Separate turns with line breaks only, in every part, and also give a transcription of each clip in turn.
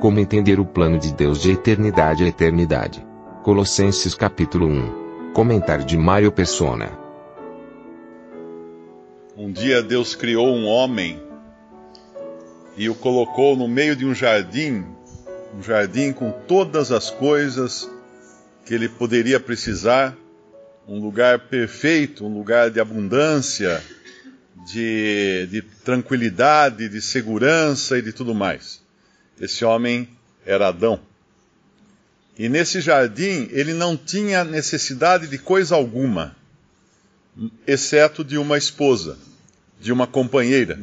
Como entender o plano de Deus de eternidade a eternidade. Colossenses capítulo 1. Comentário de Mário Persona.
Um dia Deus criou um homem e o colocou no meio de um jardim, um jardim com todas as coisas que ele poderia precisar, um lugar perfeito, um lugar de abundância, de, de tranquilidade, de segurança e de tudo mais. Esse homem era Adão. E nesse jardim ele não tinha necessidade de coisa alguma, exceto de uma esposa, de uma companheira.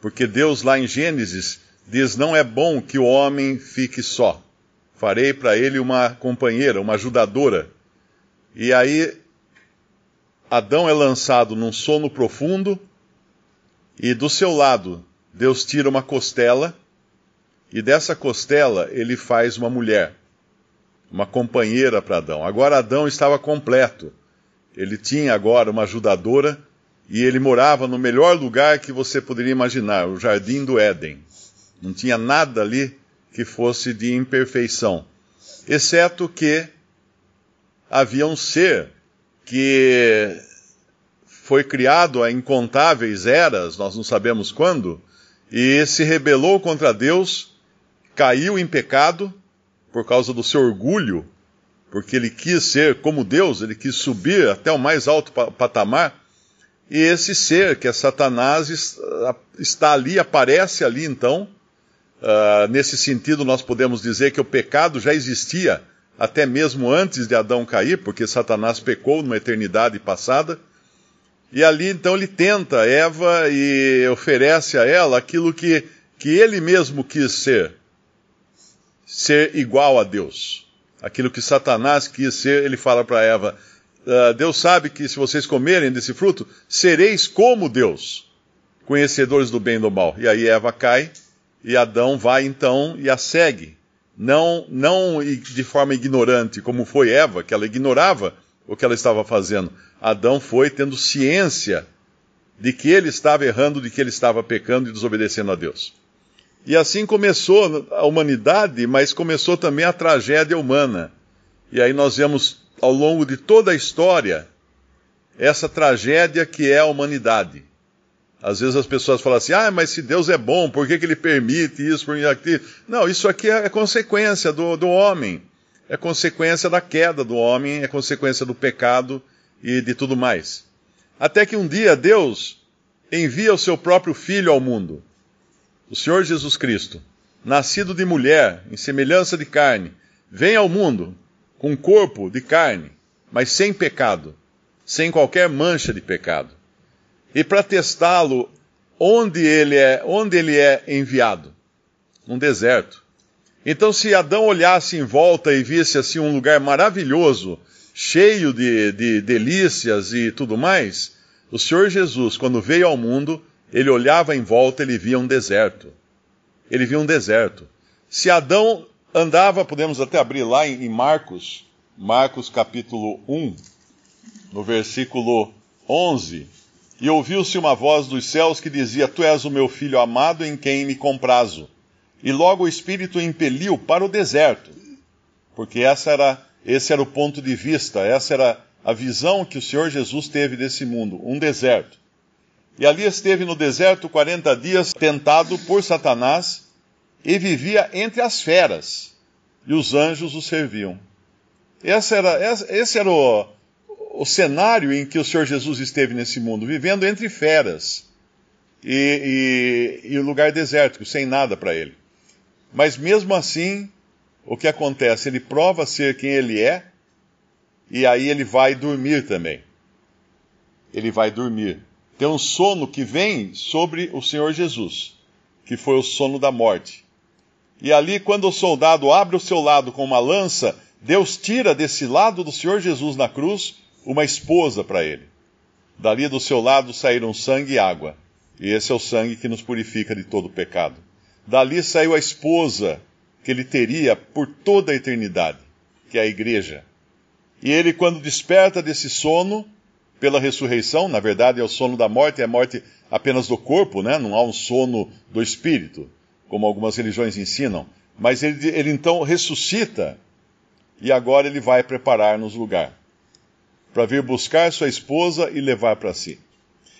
Porque Deus, lá em Gênesis, diz: Não é bom que o homem fique só. Farei para ele uma companheira, uma ajudadora. E aí, Adão é lançado num sono profundo, e do seu lado, Deus tira uma costela, e dessa costela ele faz uma mulher, uma companheira para Adão. Agora Adão estava completo. Ele tinha agora uma ajudadora e ele morava no melhor lugar que você poderia imaginar, o jardim do Éden. Não tinha nada ali que fosse de imperfeição, exceto que havia um ser que foi criado a incontáveis eras, nós não sabemos quando, e se rebelou contra Deus, caiu em pecado por causa do seu orgulho, porque ele quis ser como Deus, ele quis subir até o mais alto patamar, e esse ser, que é Satanás, está ali, aparece ali então. Uh, nesse sentido, nós podemos dizer que o pecado já existia até mesmo antes de Adão cair, porque Satanás pecou numa eternidade passada. E ali então ele tenta Eva e oferece a ela aquilo que, que ele mesmo quis ser: ser igual a Deus. Aquilo que Satanás quis ser, ele fala para Eva: uh, Deus sabe que se vocês comerem desse fruto, sereis como Deus, conhecedores do bem e do mal. E aí Eva cai e Adão vai então e a segue. Não, não de forma ignorante, como foi Eva, que ela ignorava o que ela estava fazendo. Adão foi tendo ciência de que ele estava errando, de que ele estava pecando e desobedecendo a Deus. E assim começou a humanidade, mas começou também a tragédia humana. E aí nós vemos ao longo de toda a história essa tragédia que é a humanidade. Às vezes as pessoas falam assim: ah, mas se Deus é bom, por que, que ele permite isso, por aquilo? Não, isso aqui é consequência do, do homem, é consequência da queda do homem, é consequência do pecado e de tudo mais. Até que um dia Deus envia o seu próprio Filho ao mundo, o Senhor Jesus Cristo, nascido de mulher, em semelhança de carne, vem ao mundo com corpo de carne, mas sem pecado, sem qualquer mancha de pecado. E para testá-lo, onde ele é, onde ele é enviado? Num deserto. Então, se Adão olhasse em volta e visse assim um lugar maravilhoso, cheio de, de delícias e tudo mais, o Senhor Jesus, quando veio ao mundo, ele olhava em volta, ele via um deserto. Ele via um deserto. Se Adão andava, podemos até abrir lá em, Marcos, Marcos capítulo 1, no versículo 11, e ouviu-se uma voz dos céus que dizia: Tu és o meu filho amado em quem me comprazo. E logo o Espírito o impeliu para o deserto, porque essa era, esse era o ponto de vista, essa era a visão que o Senhor Jesus teve desse mundo, um deserto. E ali esteve no deserto 40 dias, tentado por Satanás, e vivia entre as feras, e os anjos o serviam. Esse era, esse era o, o cenário em que o Senhor Jesus esteve nesse mundo, vivendo entre feras e, e, e lugar desértico, sem nada para ele. Mas mesmo assim, o que acontece? Ele prova ser quem ele é, e aí ele vai dormir também. Ele vai dormir. Tem um sono que vem sobre o Senhor Jesus, que foi o sono da morte. E ali, quando o soldado abre o seu lado com uma lança, Deus tira desse lado do Senhor Jesus na cruz uma esposa para ele. Dali do seu lado saíram sangue e água. E esse é o sangue que nos purifica de todo pecado. Dali saiu a esposa que ele teria por toda a eternidade, que é a igreja. E ele, quando desperta desse sono, pela ressurreição, na verdade é o sono da morte, é a morte apenas do corpo, né? não há um sono do espírito, como algumas religiões ensinam. Mas ele, ele então ressuscita e agora ele vai preparar-nos lugar para vir buscar sua esposa e levar para si.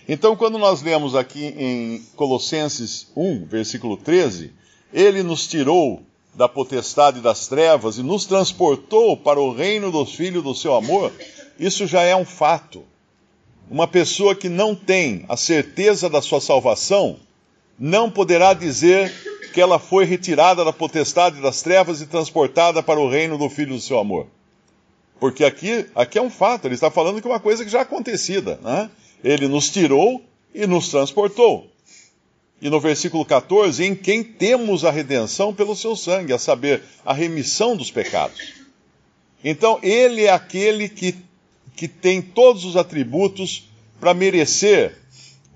Então, quando nós lemos aqui em Colossenses 1, versículo 13, ele nos tirou da potestade das trevas e nos transportou para o reino dos filhos do seu amor, isso já é um fato. Uma pessoa que não tem a certeza da sua salvação não poderá dizer que ela foi retirada da potestade das trevas e transportada para o reino do filho do seu amor. Porque aqui, aqui é um fato, ele está falando que é uma coisa que já é acontecida, né? Ele nos tirou e nos transportou. E no versículo 14, em quem temos a redenção pelo seu sangue, a saber, a remissão dos pecados. Então, ele é aquele que, que tem todos os atributos para merecer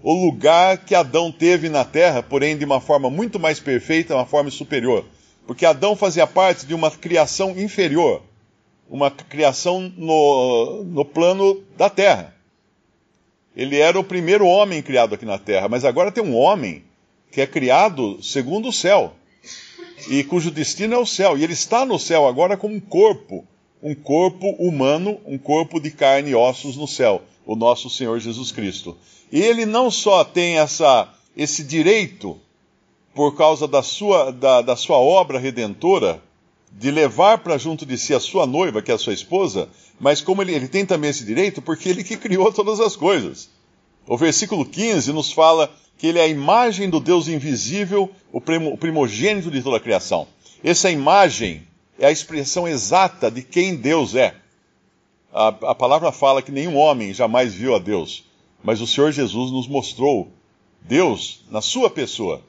o lugar que Adão teve na terra, porém de uma forma muito mais perfeita, uma forma superior. Porque Adão fazia parte de uma criação inferior, uma criação no, no plano da terra. Ele era o primeiro homem criado aqui na terra, mas agora tem um homem que é criado segundo o céu e cujo destino é o céu. E ele está no céu agora como um corpo, um corpo humano, um corpo de carne e ossos no céu, o nosso Senhor Jesus Cristo. E ele não só tem essa, esse direito, por causa da sua, da, da sua obra redentora, de levar para junto de si a sua noiva, que é a sua esposa, mas como ele, ele tem também esse direito, porque ele que criou todas as coisas. O versículo 15 nos fala que ele é a imagem do Deus invisível, o primogênito de toda a criação. Essa imagem é a expressão exata de quem Deus é. A, a palavra fala que nenhum homem jamais viu a Deus, mas o Senhor Jesus nos mostrou Deus na sua pessoa.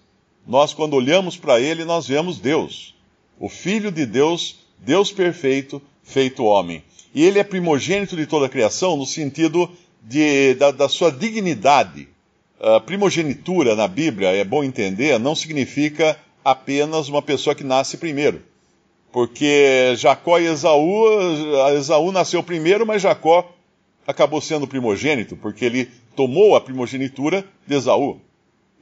Nós, quando olhamos para ele, nós vemos Deus o Filho de Deus, Deus perfeito, feito homem. E ele é primogênito de toda a criação no sentido de, da, da sua dignidade. A primogenitura na Bíblia, é bom entender, não significa apenas uma pessoa que nasce primeiro. Porque Jacó e Esaú, Esaú nasceu primeiro, mas Jacó acabou sendo primogênito, porque ele tomou a primogenitura de Esaú.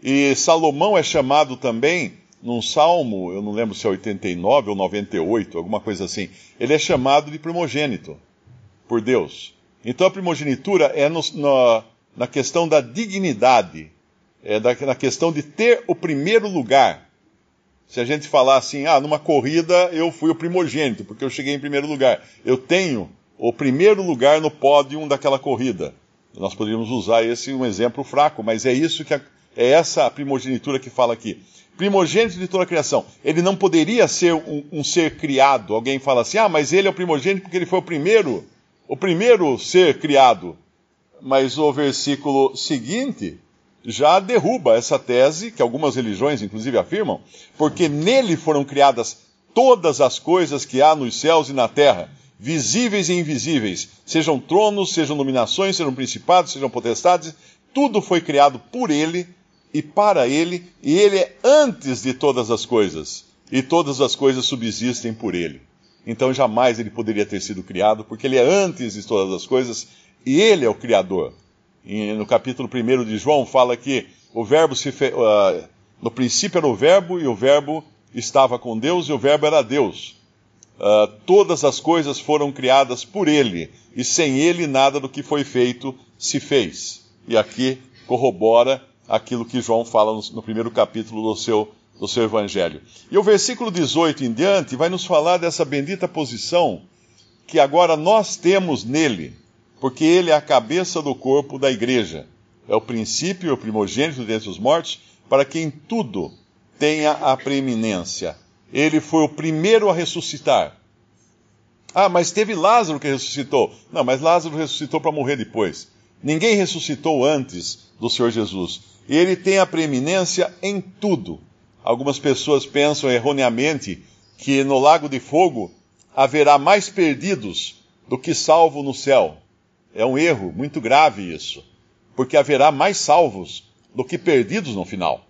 E Salomão é chamado também num salmo, eu não lembro se é 89 ou 98, alguma coisa assim, ele é chamado de primogênito por Deus. Então a primogenitura é no, na, questão da dignidade, é da, na questão de ter o primeiro lugar. Se a gente falar assim, ah, numa corrida eu fui o primogênito, porque eu cheguei em primeiro lugar. Eu tenho o primeiro lugar no pódio daquela corrida. Nós poderíamos usar esse um exemplo fraco, mas é isso que a, é essa a primogenitura que fala aqui primogênito de toda a criação. Ele não poderia ser um, um, ser criado. Alguém fala assim, ah, mas ele é o primogênito porque ele foi o primeiro, o primeiro ser criado. Mas o versículo seguinte já derruba essa tese, que algumas religiões inclusive afirmam, porque nele foram criadas todas as coisas que há nos céus e na terra, visíveis e invisíveis, sejam tronos, sejam dominações, sejam principados, sejam potestades, tudo foi criado por ele e para ele, e ele é antes de todas as coisas, e todas as coisas subsistem por ele. Então jamais ele poderia ter sido criado, porque ele é antes de todas as coisas, e ele é o Criador. No capítulo 1 de João fala que o verbo se fe... Uh, no princípio era o verbo, e o verbo estava com Deus, e o verbo era Deus. Uh, todas as coisas foram criadas por ele, e sem ele nada do que foi feito se fez. E aqui corrobora aquilo que João fala no, no primeiro capítulo do seu, do seu evangelho. E o versículo 18 em diante vai nos falar dessa bendita posição que agora nós temos nele, porque ele é a cabeça do corpo da igreja. É o princípio, o primogênito dentre os mortos, para quem tudo tenha a preeminência. Ele foi o primeiro a ressuscitar. Ah, mas teve Lázaro que ressuscitou. Não, mas Lázaro ressuscitou para morrer depois. Ninguém ressuscitou antes do Senhor Jesus. E ele tem a preeminência em tudo. Algumas pessoas pensam erroneamente que no lago de fogo haverá mais perdidos do que salvo no céu. É um erro muito grave isso, porque haverá mais salvos do que perdidos no final.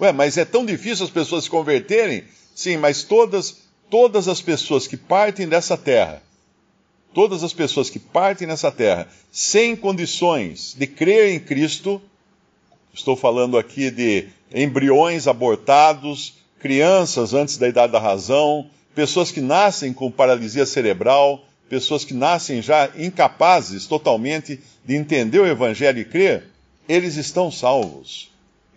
Ué, mas é tão difícil as pessoas se converterem? Sim, mas todas, todas as pessoas que partem dessa terra, todas as pessoas que partem nessa terra sem condições de crer em Cristo, estou falando aqui de embriões abortados, crianças antes da idade da razão, pessoas que nascem com paralisia cerebral, pessoas que nascem já incapazes totalmente de entender o Evangelho e crer, eles estão salvos.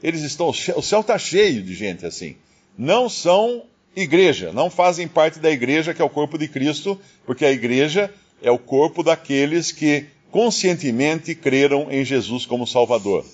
Eles estão, o céu está cheio de gente assim. Não são igreja, não fazem parte da igreja que é o corpo de Cristo, porque a igreja é o corpo daqueles que conscientemente creram em Jesus como Salvador.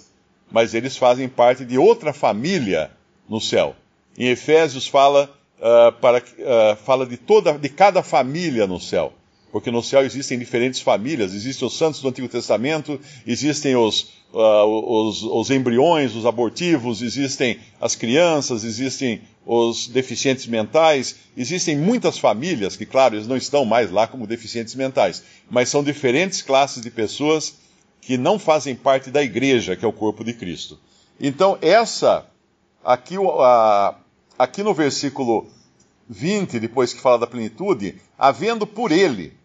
Mas eles fazem parte de outra família no céu. Em Efésios fala, uh, para, uh, fala de, toda, de cada família no céu porque no céu existem diferentes famílias, existem os santos do Antigo Testamento, existem os, uh, os, os, embriões, os abortivos, existem as crianças, existem os deficientes mentais, existem muitas famílias que, claro, eles não estão mais lá como deficientes mentais, mas são diferentes classes de pessoas que não fazem parte da igreja, que é o corpo de Cristo. Então, essa, aqui, uh, aqui no versículo 20, depois que fala da plenitude, havendo por ele,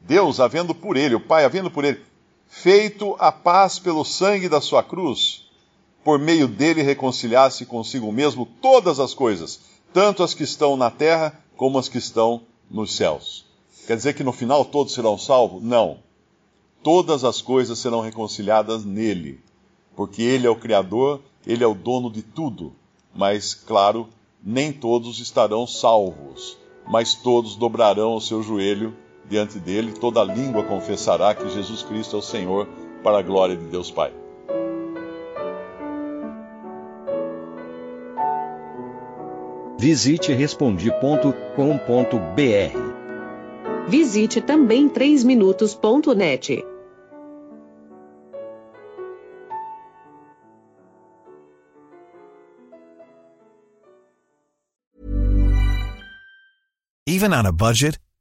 Deus, havendo por ele, o Pai, havendo por ele, feito a paz pelo sangue da sua cruz, por meio dele reconciliasse consigo mesmo todas as coisas, tanto as que estão na terra como as que estão nos céus. Quer dizer que no final todos serão salvos? Não. Todas as coisas serão reconciliadas nele, porque ele é o Criador, ele é o dono de tudo. Mas, claro, nem todos estarão salvos, mas todos dobrarão o seu joelho diante dele, toda língua confessará que Jesus Cristo é o Senhor, para a glória de Deus Pai.
Visite respondi.com.br.
Visite também 3minutos.net.
Even on a budget,